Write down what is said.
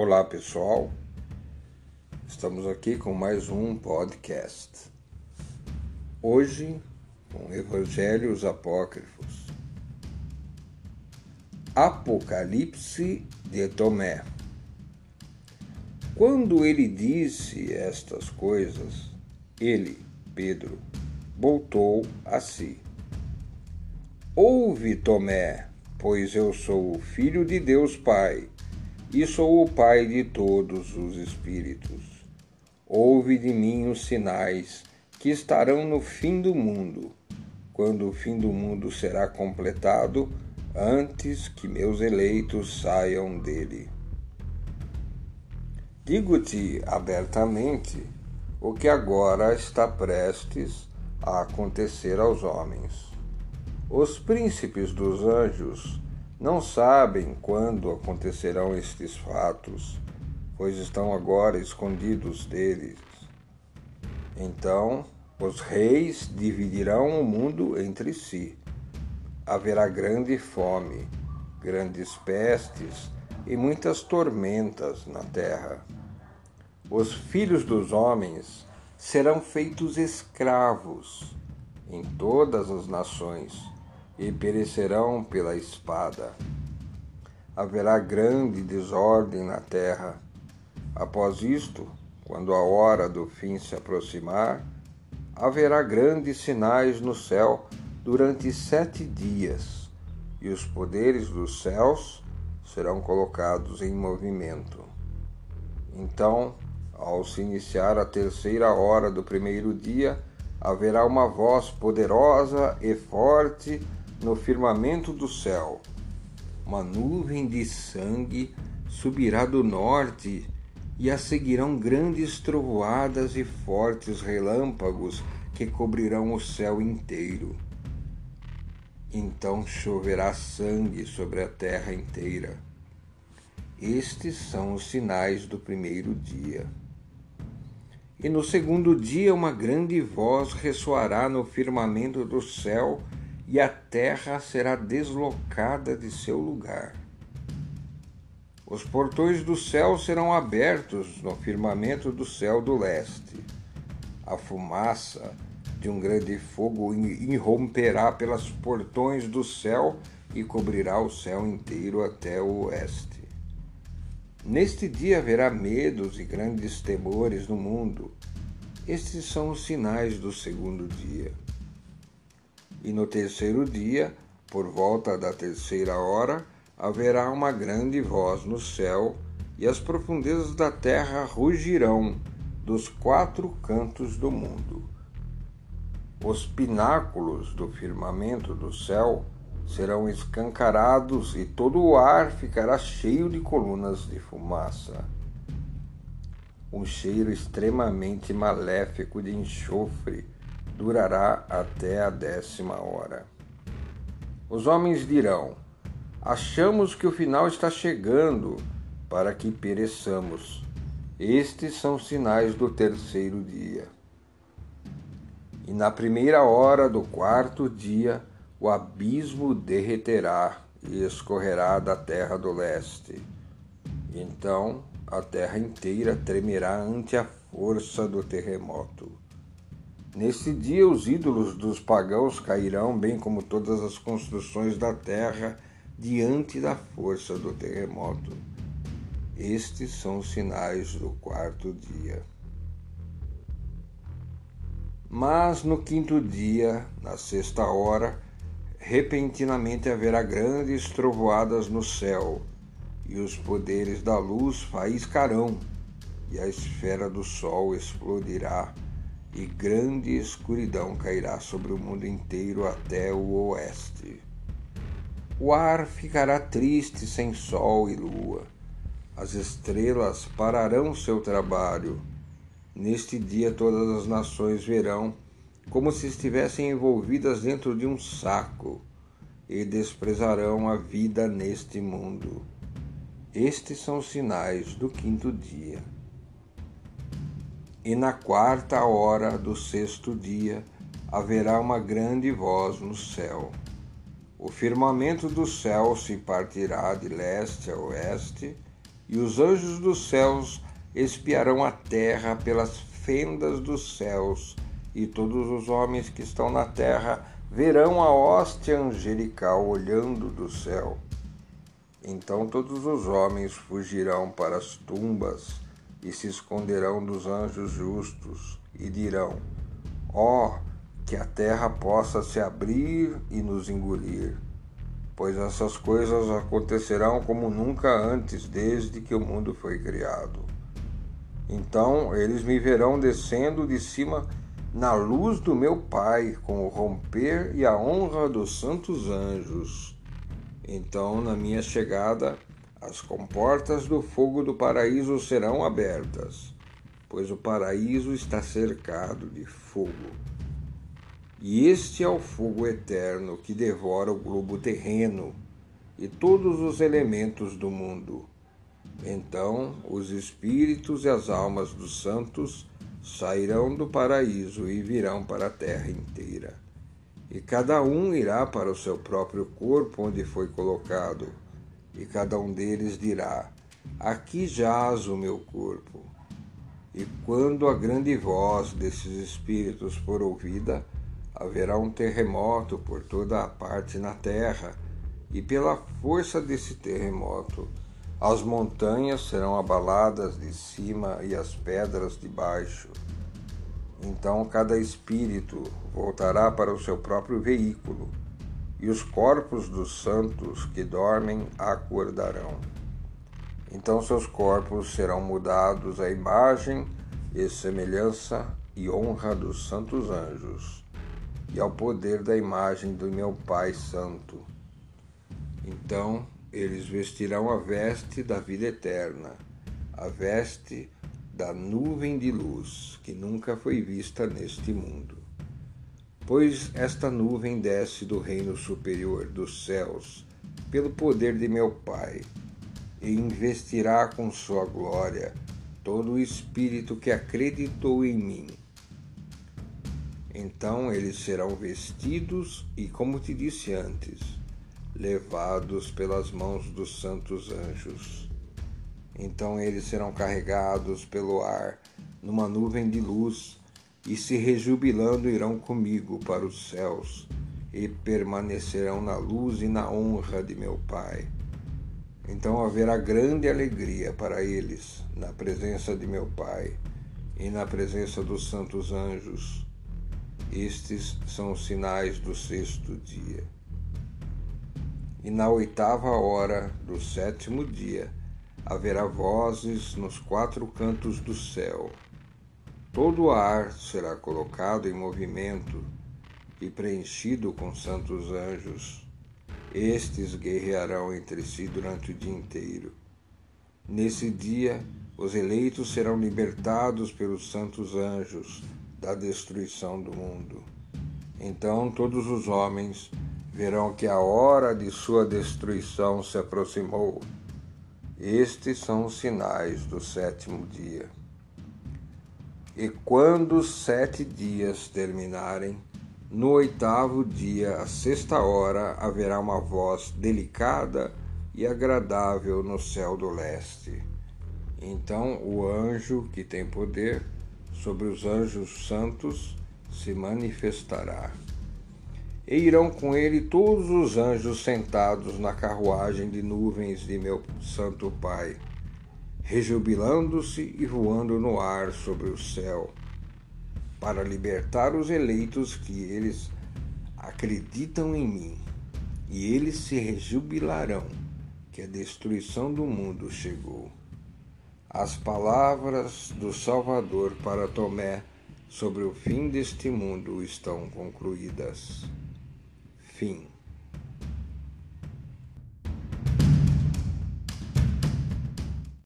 Olá pessoal, estamos aqui com mais um podcast. Hoje com Evangelhos Apócrifos. Apocalipse de Tomé. Quando ele disse estas coisas, ele, Pedro, voltou a si. Ouve, Tomé, pois eu sou o Filho de Deus Pai, e sou o Pai de todos os Espíritos. Ouve de mim os sinais que estarão no fim do mundo, quando o fim do mundo será completado, antes que meus eleitos saiam dele. Digo-te abertamente o que agora está prestes a acontecer aos homens os príncipes dos anjos não sabem quando acontecerão estes fatos, pois estão agora escondidos deles. Então, os reis dividirão o mundo entre si. Haverá grande fome, grandes pestes e muitas tormentas na terra. Os filhos dos homens serão feitos escravos em todas as nações e perecerão pela espada. Haverá grande desordem na terra. Após isto, quando a hora do fim se aproximar, haverá grandes sinais no céu durante sete dias, e os poderes dos céus serão colocados em movimento. Então, ao se iniciar a terceira hora do primeiro dia, haverá uma voz poderosa e forte no firmamento do céu. Uma nuvem de sangue subirá do norte e a seguirão grandes trovoadas e fortes relâmpagos que cobrirão o céu inteiro. Então choverá sangue sobre a terra inteira. Estes são os sinais do primeiro dia. E no segundo dia uma grande voz ressoará no firmamento do céu e a terra será deslocada de seu lugar. Os portões do céu serão abertos no firmamento do céu do leste. A fumaça de um grande fogo irromperá pelos portões do céu e cobrirá o céu inteiro até o oeste. Neste dia haverá medos e grandes temores no mundo. Estes são os sinais do segundo dia. E no terceiro dia, por volta da terceira hora, haverá uma grande voz no céu, e as profundezas da terra rugirão dos quatro cantos do mundo. Os pináculos do firmamento do céu serão escancarados e todo o ar ficará cheio de colunas de fumaça. Um cheiro extremamente maléfico de enxofre durará até a décima hora. Os homens dirão: Achamos que o final está chegando para que pereçamos. Estes são sinais do terceiro dia. E na primeira hora do quarto dia, o abismo derreterá e escorrerá da terra do leste. Então a terra inteira tremerá ante a força do terremoto. Nesse dia, os ídolos dos pagãos cairão, bem como todas as construções da terra, diante da força do terremoto. Estes são os sinais do quarto dia. Mas no quinto dia, na sexta hora, repentinamente haverá grandes trovoadas no céu, e os poderes da luz faiscarão, e a esfera do sol explodirá e grande escuridão cairá sobre o mundo inteiro até o oeste. O ar ficará triste sem sol e lua. As estrelas pararão seu trabalho. Neste dia todas as nações verão como se estivessem envolvidas dentro de um saco e desprezarão a vida neste mundo. Estes são os sinais do quinto dia. E na quarta hora do sexto dia haverá uma grande voz no céu. O firmamento do céu se partirá de leste a oeste, e os anjos dos céus espiarão a terra pelas fendas dos céus, e todos os homens que estão na terra verão a hóstia angelical olhando do céu. Então todos os homens fugirão para as tumbas e se esconderão dos anjos justos e dirão: Ó, oh, que a terra possa se abrir e nos engolir, pois essas coisas acontecerão como nunca antes, desde que o mundo foi criado. Então eles me verão descendo de cima na luz do meu Pai, com o romper e a honra dos santos anjos. Então, na minha chegada, as comportas do fogo do paraíso serão abertas, pois o paraíso está cercado de fogo. E este é o fogo eterno que devora o globo terreno e todos os elementos do mundo. Então, os espíritos e as almas dos santos sairão do paraíso e virão para a terra inteira. E cada um irá para o seu próprio corpo onde foi colocado, e cada um deles dirá: Aqui jaz o meu corpo. E quando a grande voz desses espíritos for ouvida, haverá um terremoto por toda a parte na terra, e pela força desse terremoto, as montanhas serão abaladas de cima e as pedras de baixo. Então cada espírito voltará para o seu próprio veículo, e os corpos dos santos que dormem acordarão. Então seus corpos serão mudados à imagem e semelhança e honra dos santos anjos, e ao poder da imagem do meu Pai Santo. Então eles vestirão a veste da vida eterna, a veste da nuvem de luz que nunca foi vista neste mundo. Pois esta nuvem desce do reino superior dos céus, pelo poder de meu Pai, e investirá com sua glória todo o espírito que acreditou em mim. Então eles serão vestidos e, como te disse antes, levados pelas mãos dos santos anjos. Então eles serão carregados pelo ar numa nuvem de luz e se rejubilando irão comigo para os céus e permanecerão na luz e na honra de meu Pai. Então haverá grande alegria para eles na presença de meu Pai e na presença dos santos anjos. Estes são os sinais do sexto dia. E na oitava hora do sétimo dia haverá vozes nos quatro cantos do céu. Todo o ar será colocado em movimento e preenchido com santos anjos. Estes guerrearão entre si durante o dia inteiro. Nesse dia, os eleitos serão libertados pelos santos anjos da destruição do mundo. Então todos os homens verão que a hora de sua destruição se aproximou. Estes são os sinais do sétimo dia. E quando os sete dias terminarem, no oitavo dia, à sexta hora, haverá uma voz delicada e agradável no céu do leste. Então o anjo que tem poder sobre os anjos santos se manifestará e irão com ele todos os anjos sentados na carruagem de nuvens de meu Santo Pai, rejubilando-se e voando no ar sobre o céu, para libertar os eleitos que eles acreditam em mim, e eles se rejubilarão que a destruição do mundo chegou. As palavras do Salvador para Tomé sobre o fim deste mundo estão concluídas. Fim.